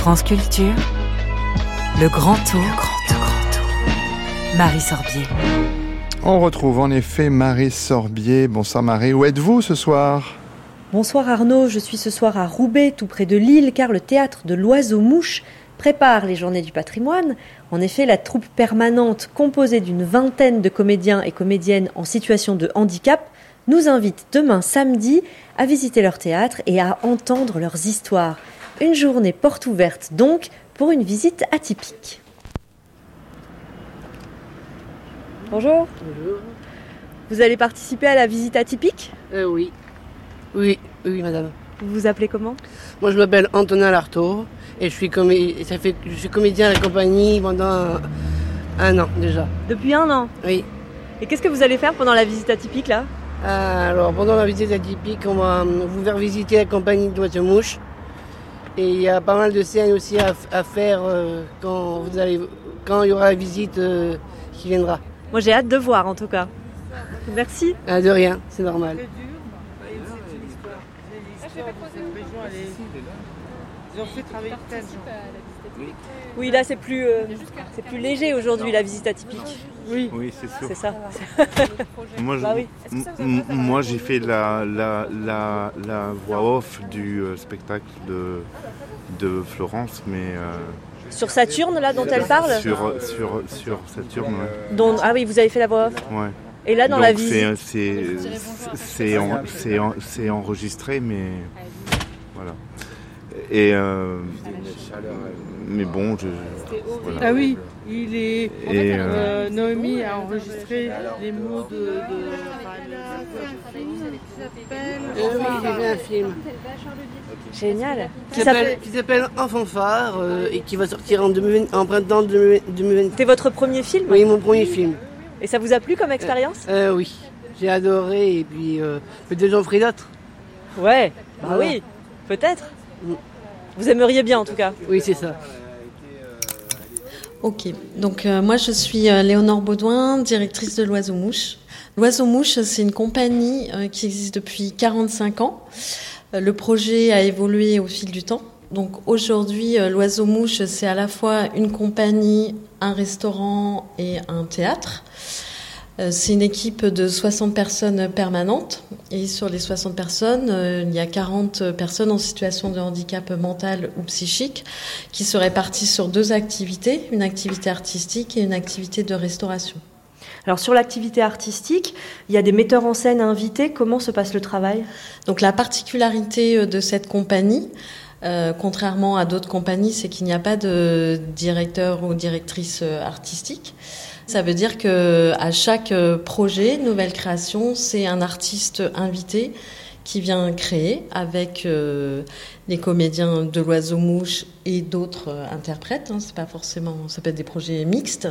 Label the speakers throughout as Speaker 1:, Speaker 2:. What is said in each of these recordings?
Speaker 1: France Culture, le grand tour, grand tour, grand tour. Marie Sorbier.
Speaker 2: On retrouve en effet Marie Sorbier. Bonsoir Marie, où êtes-vous ce soir?
Speaker 3: Bonsoir Arnaud, je suis ce soir à Roubaix, tout près de Lille, car le théâtre de l'Oiseau-Mouche prépare les Journées du patrimoine. En effet, la troupe permanente, composée d'une vingtaine de comédiens et comédiennes en situation de handicap, nous invite demain samedi à visiter leur théâtre et à entendre leurs histoires. Une journée porte ouverte donc pour une visite atypique. Bonjour.
Speaker 4: Bonjour.
Speaker 3: Vous allez participer à la visite atypique?
Speaker 4: Euh, oui. Oui, oui, madame.
Speaker 3: Vous vous appelez comment?
Speaker 4: Moi, je m'appelle Antonin Lartaud et je suis, comé- ça fait, je suis comédien à la compagnie pendant un, un an déjà.
Speaker 3: Depuis un an?
Speaker 4: Oui.
Speaker 3: Et qu'est-ce que vous allez faire pendant la visite atypique là?
Speaker 4: Euh, Alors, pendant la visite atypique, on va vous faire visiter la compagnie d'oiseaux mouche. Et il y a pas mal de scènes aussi à, à faire euh, quand, vous allez, quand il y aura la visite euh, qui viendra.
Speaker 3: Moi j'ai hâte de voir en tout cas. Merci.
Speaker 4: Ah, de rien, c'est normal.
Speaker 5: Ils ont fait travailler plein de gens.
Speaker 3: Oui là c'est plus, euh, c'est plus léger aujourd'hui la visite atypique.
Speaker 5: Oui.
Speaker 6: Oui, c'est sûr.
Speaker 3: C'est ça.
Speaker 6: Moi, je-
Speaker 3: Bah oui.
Speaker 6: moi, j'ai fait la, la, la, la voix off du euh, spectacle de, de Florence, mais euh,
Speaker 3: Sur Saturne là dont elle parle
Speaker 6: sur, sur, sur Saturne. Ouais.
Speaker 3: dont, Ah oui vous avez fait la voix off.
Speaker 6: Ouais.
Speaker 3: Et là dans
Speaker 6: Donc,
Speaker 3: la visite.
Speaker 6: c'est c'est en- c'est en- c'est enregistré, mais voilà. Et euh, mais bon, je, voilà.
Speaker 5: Ah oui, il est.
Speaker 6: Et, euh,
Speaker 5: euh, Noémie a enregistré les mots de. de...
Speaker 4: Euh, oui, j'ai fait un film
Speaker 3: Génial.
Speaker 4: qui s'appelle qui s'appelle En fanfare euh, et qui va sortir en, 2020 en printemps 2020.
Speaker 3: C'était votre premier film
Speaker 4: Oui, mon premier film.
Speaker 3: Et ça vous a plu comme expérience
Speaker 4: Euh, oui, j'ai adoré et puis euh, peut-être j'en ferai d'autres.
Speaker 3: Ouais. Bah
Speaker 4: Voilà.
Speaker 3: oui, peut-être.
Speaker 4: Mm.
Speaker 3: Vous aimeriez bien en tout cas.
Speaker 4: Oui, c'est ça.
Speaker 7: Ok, donc euh, moi je suis euh, Léonore Baudouin, directrice de l'Oiseau Mouche. L'Oiseau Mouche, c'est une compagnie euh, qui existe depuis 45 ans. Euh, le projet a évolué au fil du temps. Donc aujourd'hui, euh, l'Oiseau Mouche, c'est à la fois une compagnie, un restaurant et un théâtre. Euh, C'est une équipe de 60 personnes permanentes et sur les 60 personnes, euh, il y a 40 personnes en situation de handicap mental ou psychique qui se répartissent sur deux activités, une activité artistique et une activité de restauration.
Speaker 3: Alors sur l'activité artistique, il y a des metteurs en scène invités. Comment se passe le travail?
Speaker 7: Donc la particularité euh, de cette compagnie, euh, contrairement à d'autres compagnies, c'est qu'il n'y a pas de directeur ou directrice artistique. Ça veut dire que à chaque euh, projet, nouvelle création, c'est un artiste invité qui vient créer avec euh, les comédiens de l'oiseau mouche et d'autres euh, interprètes. Hein, c'est pas forcément, ça peut être des projets mixtes.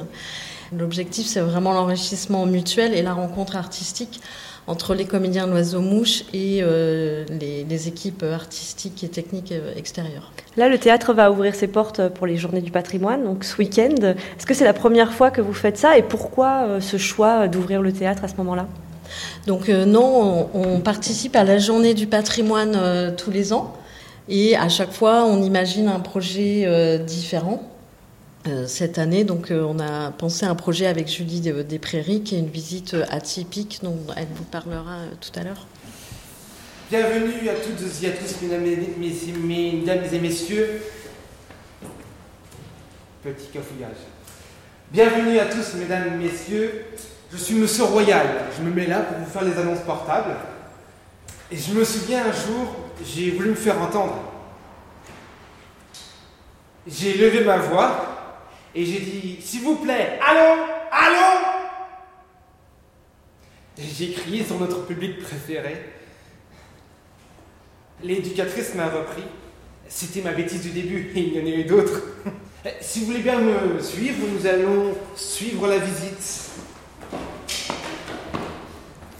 Speaker 7: L'objectif, c'est vraiment l'enrichissement mutuel et la rencontre artistique entre les comédiens de l'oiseau mouche et euh, les, les équipes artistiques et techniques euh, extérieures.
Speaker 3: Là, le théâtre va ouvrir ses portes pour les Journées du patrimoine, donc ce week-end. Est-ce que c'est la première fois que vous faites ça et pourquoi euh, ce choix d'ouvrir le théâtre à ce moment-là?
Speaker 7: Donc euh, non, on, on participe à la journée du patrimoine tous les ans et à chaque fois on imagine un projet différent. Euh, cette année, donc, euh, on a pensé à un projet avec Julie des, Prairies, qui est une visite euh, atypique, dont elle vous parlera tout à l'heure.
Speaker 8: Bienvenue à toutes et à tous, mesdames et messieurs. Petit cafouillage. Bienvenue à tous, mesdames et messieurs. Je suis Monsieur Royal. Je me mets là pour vous faire les annonces portables. Et je me souviens un jour, j'ai voulu me faire entendre. J'ai levé ma voix et j'ai dit S'il vous plaît, allô Allô? Et j'ai crié sur notre public préféré. L'éducatrice m'a repris. C'était ma bêtise du début il y en a eu d'autres. Si vous voulez bien me suivre, nous allons suivre la visite.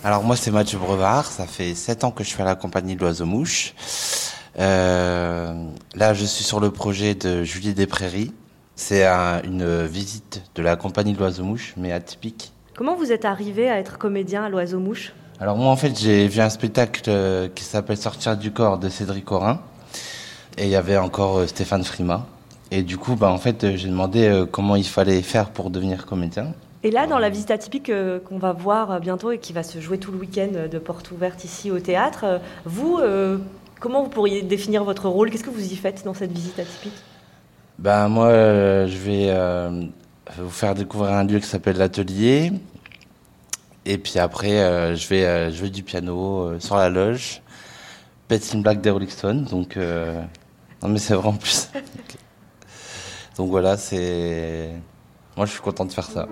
Speaker 9: Alors moi c'est Mathieu Brevard, ça fait 7 ans que je suis à la compagnie de l'Oiseau Mouche. Euh, là je suis sur le projet de Julie des Prairies. C'est un- une visite de la compagnie de l'Oiseau Mouche, mais atypique.
Speaker 3: Comment vous êtes arrivé à être comédien à l'Oiseau Mouche?
Speaker 9: Alors moi en fait j'ai vu un spectacle euh, qui s'appelle Sortir du corps de Cédric Corin. Et il y avait encore euh, Stéphane Frima. Et du coup, bah, en fait, j'ai demandé euh, comment il fallait faire pour devenir comédien.
Speaker 3: Et là, dans la visite atypique euh, qu'on va voir euh, bientôt et qui va se jouer tout le week-end de porte ouverte ici au théâtre, euh, vous, euh, comment vous pourriez définir votre rôle? Qu'est-ce que vous y faites dans cette visite atypique?
Speaker 9: Ben moi, euh, je vais euh, vous faire découvrir un lieu qui s'appelle l'atelier. Et puis après, euh, je vais euh, jouer du piano euh, sur la loge. Betty Black des Rolling Stones. Donc, euh, non mais c'est vraiment plus. ça. donc voilà, c'est. Moi, je suis content de faire ça.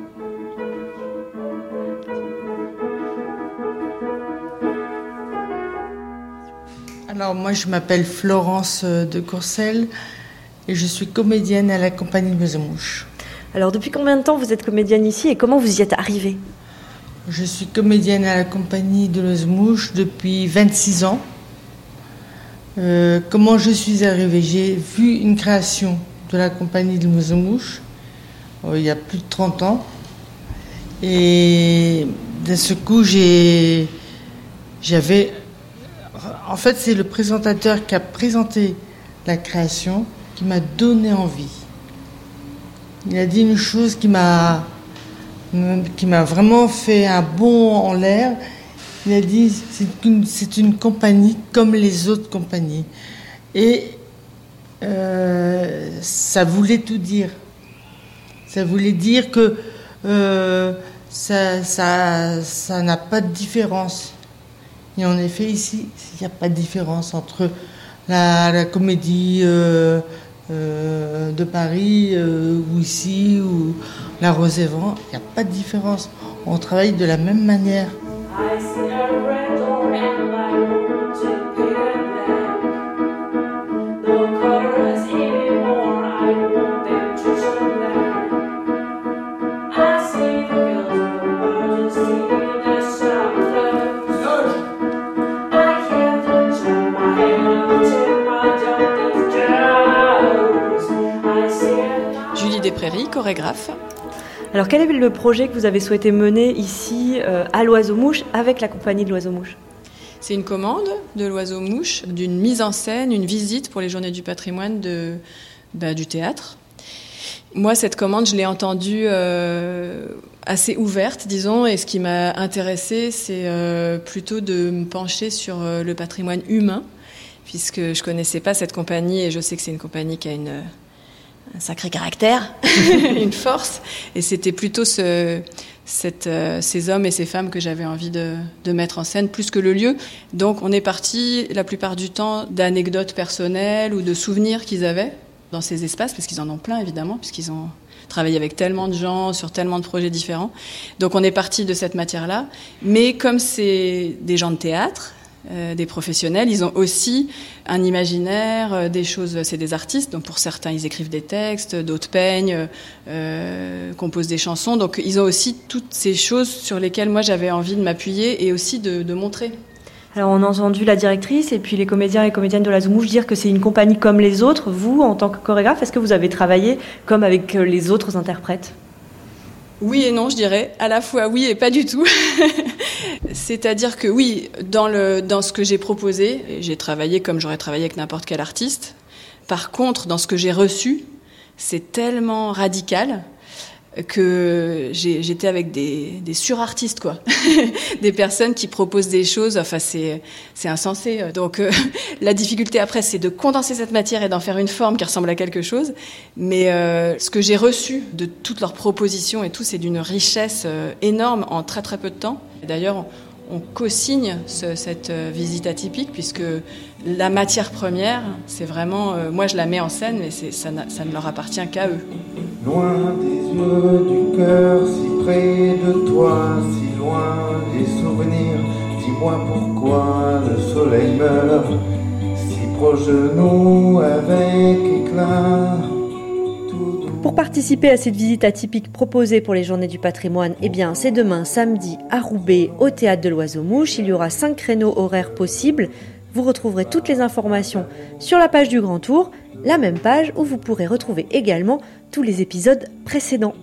Speaker 5: Alors moi je m'appelle Florence de Courcelles et je suis comédienne à la compagnie Mouche.
Speaker 3: Alors, depuis combien de temps vous êtes comédienne ici et comment vous y êtes arrivée?
Speaker 5: Je suis comédienne à la compagnie de Mouche depuis 26 ans. Euh, comment je suis arrivée? J'ai vu une création de la compagnie de Mouche il y a plus de 30 ans. Et d'un ce coup, j'ai, j'avais. En fait, c'est le présentateur qui a présenté la création qui m'a donné envie. Il a dit une chose qui m'a qui m'a vraiment fait un bond en l'air. Il a dit c'est une, c'est une compagnie comme les autres compagnies. Et euh, ça voulait tout dire. Ça voulait dire que euh, ça, n'a pas de différence. Et en effet, ici, il n'y a pas de différence entre la, la comédie euh, euh, de Paris euh, ou ici ou la Rosévent. Il n'y a pas de différence. On travaille de la même manière.
Speaker 10: Julie Desprairies, chorégraphe.
Speaker 3: Alors, quel est le projet que vous avez souhaité mener ici euh, à l'Oiseau-Mouche avec la compagnie de l'Oiseau-Mouche
Speaker 10: C'est une commande de l'Oiseau-Mouche, d'une mise en scène, une visite pour les Journées du patrimoine de, bah, du théâtre. Moi, cette commande, je l'ai entendue euh, assez ouverte, disons, et ce qui m'a intéressée, c'est euh, plutôt de me pencher sur euh, le patrimoine humain, puisque je connaissais pas cette compagnie et je sais que c'est une compagnie qui a une, un sacré caractère, une force, et c'était plutôt euh, ces hommes et ces femmes que j'avais envie de, de mettre en scène, plus que le lieu. Donc on est parti la plupart du temps d'anecdotes personnelles ou de souvenirs qu'ils avaient dans ces espaces, parce qu'ils en ont plein évidemment, puisqu'ils ont travaillé avec tellement de gens, sur tellement de projets différents. Donc on est parti de cette matière-là. Mais comme c'est des gens de théâtre, des professionnels, ils ont aussi un imaginaire, euh, des choses, c'est des artistes, donc pour certains ils écrivent des textes, d'autres peignent, euh, composent des chansons, donc ils ont aussi toutes ces choses sur lesquelles moi j'avais envie de m'appuyer et aussi de, de montrer.
Speaker 3: Alors, on a entendu la directrice et puis les comédiens et comédiennes de la Zoumouche dire que c'est une compagnie comme les autres. Vous, en tant que chorégraphe, est-ce que vous avez travaillé comme avec euh, les autres interprètes?
Speaker 10: Oui et non, je dirais. À la fois oui et pas du tout. C'est-à-dire que oui, dans, dans ce que j'ai proposé, j'ai travaillé comme j'aurais travaillé avec n'importe quel artiste. Par contre, dans ce que j'ai reçu, c'est tellement radical que j'étais avec des, surartistes, quoi. des personnes qui proposent des choses, enfin, c'est insensé. Donc, euh, la difficulté après, c'est de condenser cette matière et d'en faire une forme qui ressemble à quelque chose. Mais euh, ce que j'ai reçu de toutes leurs propositions et tout, c'est d'une richesse euh, énorme en très très peu de temps. D'ailleurs, on, co-signe ce- cette visite atypique puisque la matière première, c'est vraiment, moi je la mets en scène, mais ça ne leur appartient qu'à eux.
Speaker 11: Loin des yeux du cœur, si près de toi, si loin des souvenirs. Dis-moi pourquoi le soleil meurt, si proche de nous avec éclat.
Speaker 3: Pour participer à cette visite atypique proposée pour les Journées du patrimoine, eh bien, c'est demain samedi à Roubaix au théâtre de l'Oiseau-Mouche. Il y aura cinq créneaux horaires possibles. Vous retrouverez toutes les informations sur la page du Grand Tour, la même page où vous pourrez retrouver également tous les épisodes précédents.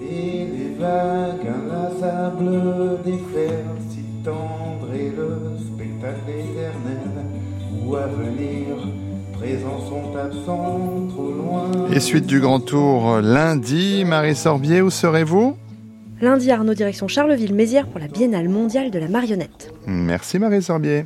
Speaker 11: Et les vagues inlassables des fers si tendres et le spectacle éternel ou à venir présent présents sont absents trop loin.
Speaker 2: Et suite du grand tour lundi, Marie Sorbier, où serez-vous?
Speaker 3: Lundi, Arnaud, direction Charleville-Mézières pour la Biennale mondiale de la marionnette.
Speaker 2: Merci Marie Sorbier.